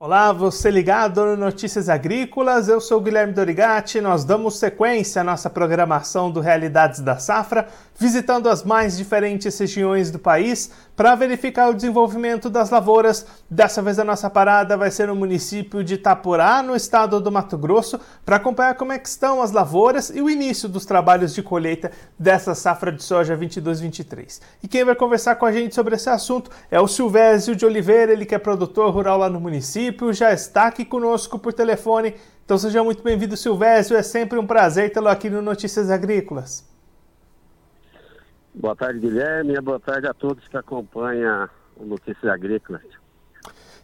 Olá, você ligado no Notícias Agrícolas, eu sou Guilherme Dorigati. Nós damos sequência à nossa programação do Realidades da Safra, visitando as mais diferentes regiões do país para verificar o desenvolvimento das lavouras. Dessa vez a nossa parada vai ser no município de Itaporá, no estado do Mato Grosso, para acompanhar como é que estão as lavouras e o início dos trabalhos de colheita dessa safra de soja 22-23. E quem vai conversar com a gente sobre esse assunto é o Silvésio de Oliveira, ele que é produtor rural lá no município, já está aqui conosco por telefone. Então seja muito bem-vindo, Silvésio. É sempre um prazer tê-lo aqui no Notícias Agrícolas. Boa tarde, Guilherme, boa tarde a todos que acompanham o Notícias Agrícolas.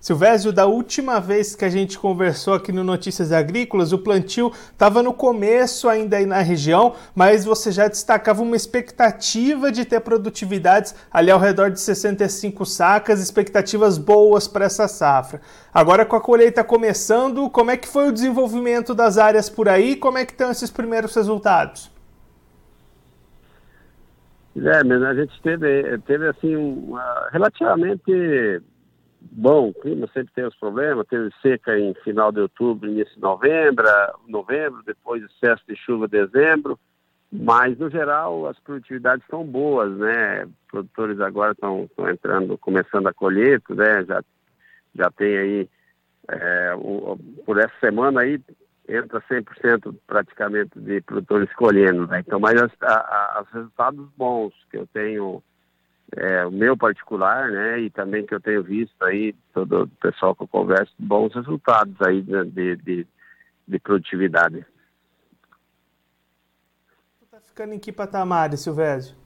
Silvésio, da última vez que a gente conversou aqui no Notícias Agrícolas, o plantio estava no começo ainda aí na região, mas você já destacava uma expectativa de ter produtividades ali ao redor de 65 sacas, expectativas boas para essa safra. Agora com a colheita começando, como é que foi o desenvolvimento das áreas por aí? Como é que estão esses primeiros resultados? Guilherme, a gente teve, teve assim, um, relativamente bom o clima, sempre tem os problemas, teve seca em final de outubro, início de novembro, novembro, depois excesso de chuva em dezembro, mas no geral as produtividades estão boas, né? Produtores agora estão entrando, começando a colheita, né? Já, já tem aí, é, o, por essa semana aí, entra 100% praticamente de produtores colhendo, né? Então, mas os resultados bons que eu tenho, é, o meu particular, né? E também que eu tenho visto aí, todo o pessoal que eu converso, bons resultados aí de, de, de produtividade. Tá ficando em que patamar, Silvésio?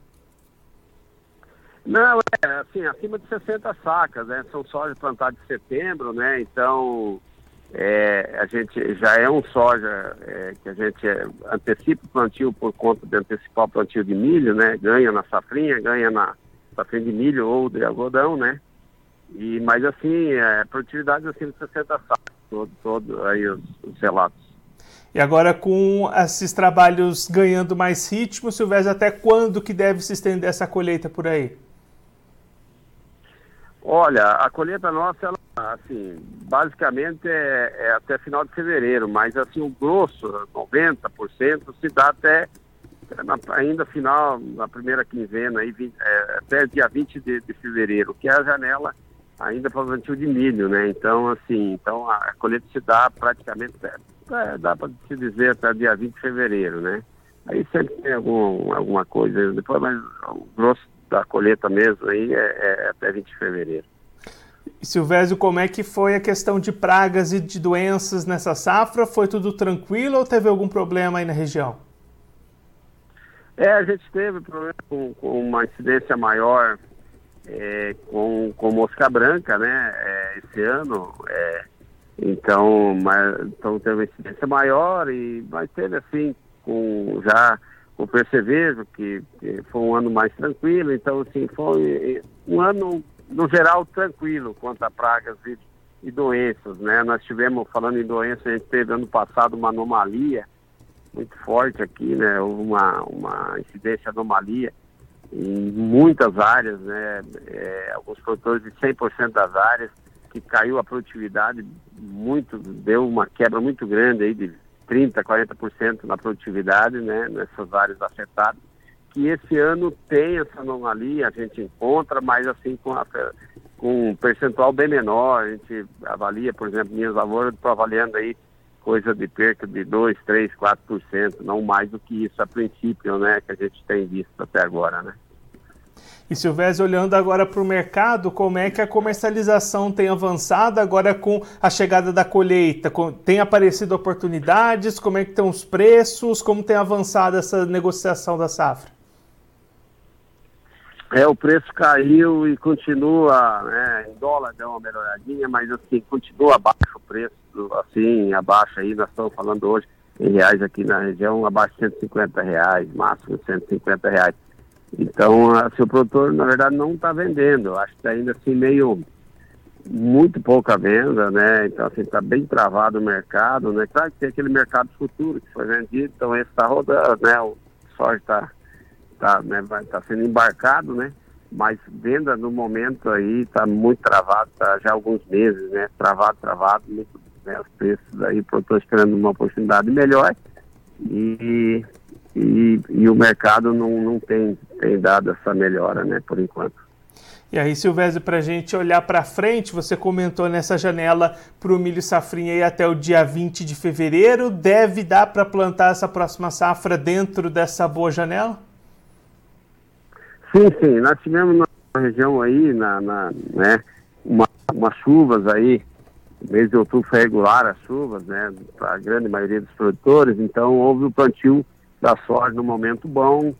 Não, é assim, acima de 60 sacas, né? São sojas plantadas em setembro, né? Então, é, a gente já é um soja é, que a gente antecipa o plantio por conta de antecipar o plantio de milho, né? Ganha na safrinha, ganha na safrinha de milho ou de algodão, né? E, mas assim, é, produtividade acima de 60 sacos, todo, todo aí os, os, relatos. E agora com esses trabalhos ganhando mais ritmo, Silvestre, até quando que deve se estender essa colheita por aí? Olha, a colheita nossa, ela, assim, basicamente é, é, até final de fevereiro, mas assim, o grosso, 90%, se dá até na, ainda final, na primeira quinzena, aí, é, até dia 20 de, de, fevereiro, que é a janela ainda para o plantio de milho, né? Então, assim, então a colheita se dá praticamente, é, é dá para se dizer até dia 20 de fevereiro, né? Aí sempre tem algum, alguma coisa, depois, mas o grosso da colheita mesmo aí é, é até 20 de fevereiro. Silvésio, como é que foi a questão de pragas e de doenças nessa safra? Foi tudo tranquilo ou teve algum problema aí na região? É, a gente teve problema com, com uma incidência maior é, com, com mosca branca, né, é, esse ano. É, então, mas, então teve uma incidência maior, e, mas teve assim, com já o percevejo, que, que, foi um ano mais tranquilo, então assim, foi um ano, no geral, tranquilo quanto a pragas e, e doenças, né? Nós tivemos, falando em doenças, a gente teve ano passado uma anomalia muito forte aqui, né? Uma, uma incidência anomalia em muitas áreas, né? É, alguns produtores de 100% das áreas, que caiu a produtividade muito, deu uma quebra muito grande aí de 30%, 40% na produtividade, né, nessas áreas afetadas, que esse ano tem essa anomalia, a gente encontra, mas assim com, a, com um percentual bem menor, a gente avalia, por exemplo, minhas lavouras, estou avaliando aí coisa de perca de 2, 3, 4%, não mais do que isso a princípio, né, que a gente tem visto até agora, né. E Silvésio, olhando agora para o mercado, como é que a comercialização tem avançado agora com a chegada da colheita? Tem aparecido oportunidades? Como é que estão os preços? Como tem avançado essa negociação da safra? É, o preço caiu e continua, né, em dólar deu uma melhoradinha, mas assim, continua abaixo o preço, assim, abaixo aí, nós estamos falando hoje em reais aqui na região, abaixo de 150 reais, máximo 150 reais. Então, assim, o produtor, na verdade, não está vendendo. Acho que está ainda assim meio muito pouca venda, né? Então, assim, está bem travado o mercado, né? Claro que tem aquele mercado futuro que foi vendido, então esse está rodando, né? O soja está tá, né, tá sendo embarcado, né? mas venda no momento aí está muito travado, tá já há alguns meses, né? Travado, travado, muito, né? os preços aí, estou esperando uma oportunidade melhor e, e, e o mercado não, não tem, tem dado essa melhora, né, por enquanto. E aí, Silvésio, para a gente olhar para frente, você comentou nessa janela para o milho safrinha aí até o dia 20 de fevereiro. Deve dar para plantar essa próxima safra dentro dessa boa janela? Sim, sim. Nós tivemos na região aí, na, na né, uma, umas chuvas aí, mês de outubro foi regular as chuvas, né, para a grande maioria dos produtores, então houve o plantio da soja no momento bom,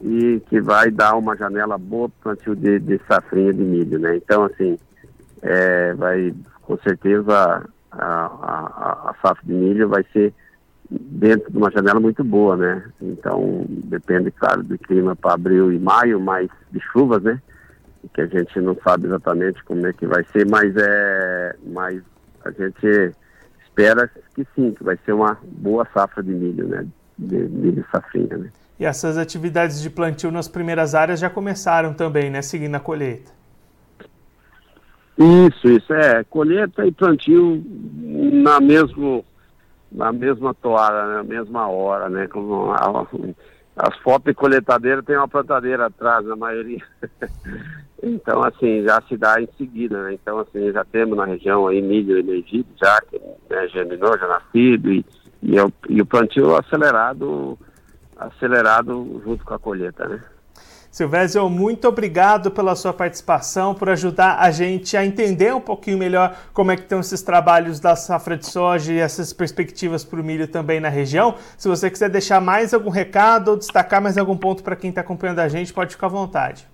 e que vai dar uma janela boa para o plantio de, de, safrinha de milho, né? Então, assim, é, vai, com certeza, a, a, a, safra de milho vai ser dentro de uma janela muito boa, né? Então, depende, claro, do clima para abril e maio, mais de chuvas, né? Que a gente não sabe exatamente como é que vai ser, mas é, mas a gente espera que sim, que vai ser uma boa safra de milho, né? De milho safrinha, né? E essas atividades de plantio nas primeiras áreas já começaram também, né? Seguindo a colheita. Isso, isso. É, colheita e plantio na, mesmo, na mesma toada, na mesma hora, né? Como a, as fotos de coletadeira tem uma plantadeira atrás, na maioria. então, assim, já se dá em seguida, né? Então, assim, já temos na região aí milho emergido, já, que né, germinou, já nascido, e, e, é e o plantio acelerado acelerado junto com a colheita, né? Silvésio, muito obrigado pela sua participação, por ajudar a gente a entender um pouquinho melhor como é que estão esses trabalhos da safra de soja e essas perspectivas para o milho também na região. Se você quiser deixar mais algum recado ou destacar mais algum ponto para quem está acompanhando a gente, pode ficar à vontade.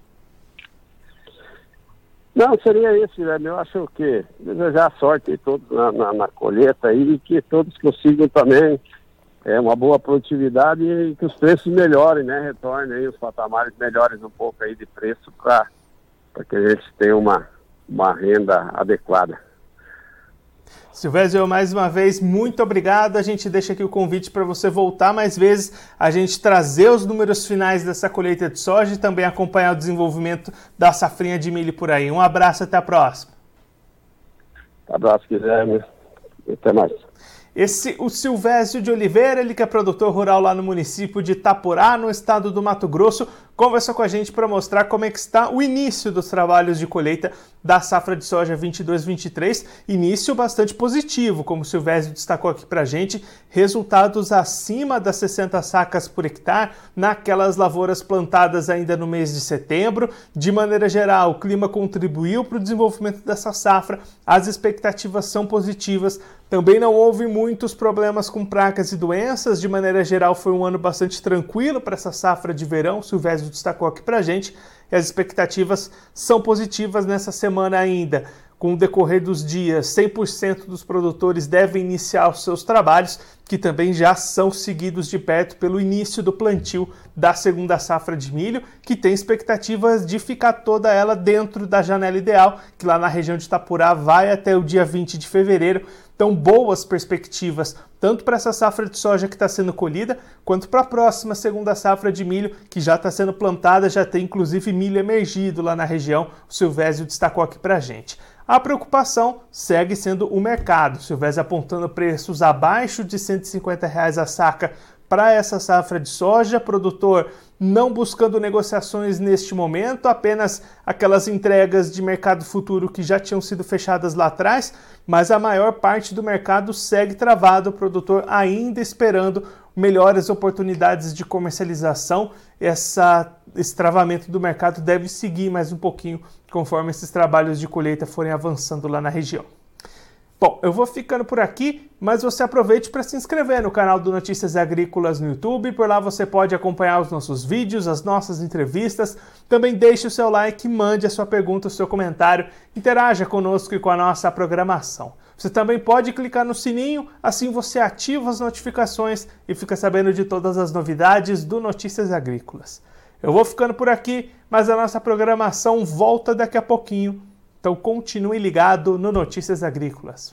Não, seria esse, né? Eu acho que desejar sorte todos na, na, na colheita e que todos consigam também é, uma boa produtividade e que os preços melhorem, né? Retornem aí os patamares melhores um pouco aí de preço para que a gente tenha uma, uma renda adequada. Silvésio, mais uma vez, muito obrigado. A gente deixa aqui o convite para você voltar mais vezes, a gente trazer os números finais dessa colheita de soja e também acompanhar o desenvolvimento da safrinha de milho por aí. Um abraço, até a próxima. Abraço, Guilherme. Até mais. Esse, o Silvésio de Oliveira, ele que é produtor rural lá no município de Itaporá, no estado do Mato Grosso, conversou com a gente para mostrar como é que está o início dos trabalhos de colheita da safra de soja 22-23. Início bastante positivo, como o Silvésio destacou aqui para a gente, resultados acima das 60 sacas por hectare naquelas lavouras plantadas ainda no mês de setembro. De maneira geral, o clima contribuiu para o desenvolvimento dessa safra, as expectativas são positivas. Também não houve muitos problemas com pragas e doenças, de maneira geral foi um ano bastante tranquilo para essa safra de verão. Silvésio destacou aqui para a gente. E as expectativas são positivas nessa semana ainda. Com o decorrer dos dias, 100% dos produtores devem iniciar os seus trabalhos, que também já são seguidos de perto pelo início do plantio da segunda safra de milho, que tem expectativas de ficar toda ela dentro da janela ideal, que lá na região de Itapurá vai até o dia 20 de fevereiro. Então, boas perspectivas tanto para essa safra de soja que está sendo colhida, quanto para a próxima segunda safra de milho que já está sendo plantada, já tem inclusive milho emergido lá na região. O Silvésio destacou aqui para a gente. A preocupação segue sendo o mercado. Silvésio apontando preços abaixo de 150 reais a saca para essa safra de soja, produtor não buscando negociações neste momento, apenas aquelas entregas de mercado futuro que já tinham sido fechadas lá atrás, mas a maior parte do mercado segue travado, o produtor ainda esperando melhores oportunidades de comercialização. Essa, esse travamento do mercado deve seguir mais um pouquinho conforme esses trabalhos de colheita forem avançando lá na região. Bom, eu vou ficando por aqui, mas você aproveite para se inscrever no canal do Notícias Agrícolas no YouTube. Por lá você pode acompanhar os nossos vídeos, as nossas entrevistas. Também deixe o seu like, mande a sua pergunta, o seu comentário, interaja conosco e com a nossa programação. Você também pode clicar no sininho, assim você ativa as notificações e fica sabendo de todas as novidades do Notícias Agrícolas. Eu vou ficando por aqui, mas a nossa programação volta daqui a pouquinho. Então continue ligado no Notícias Agrícolas.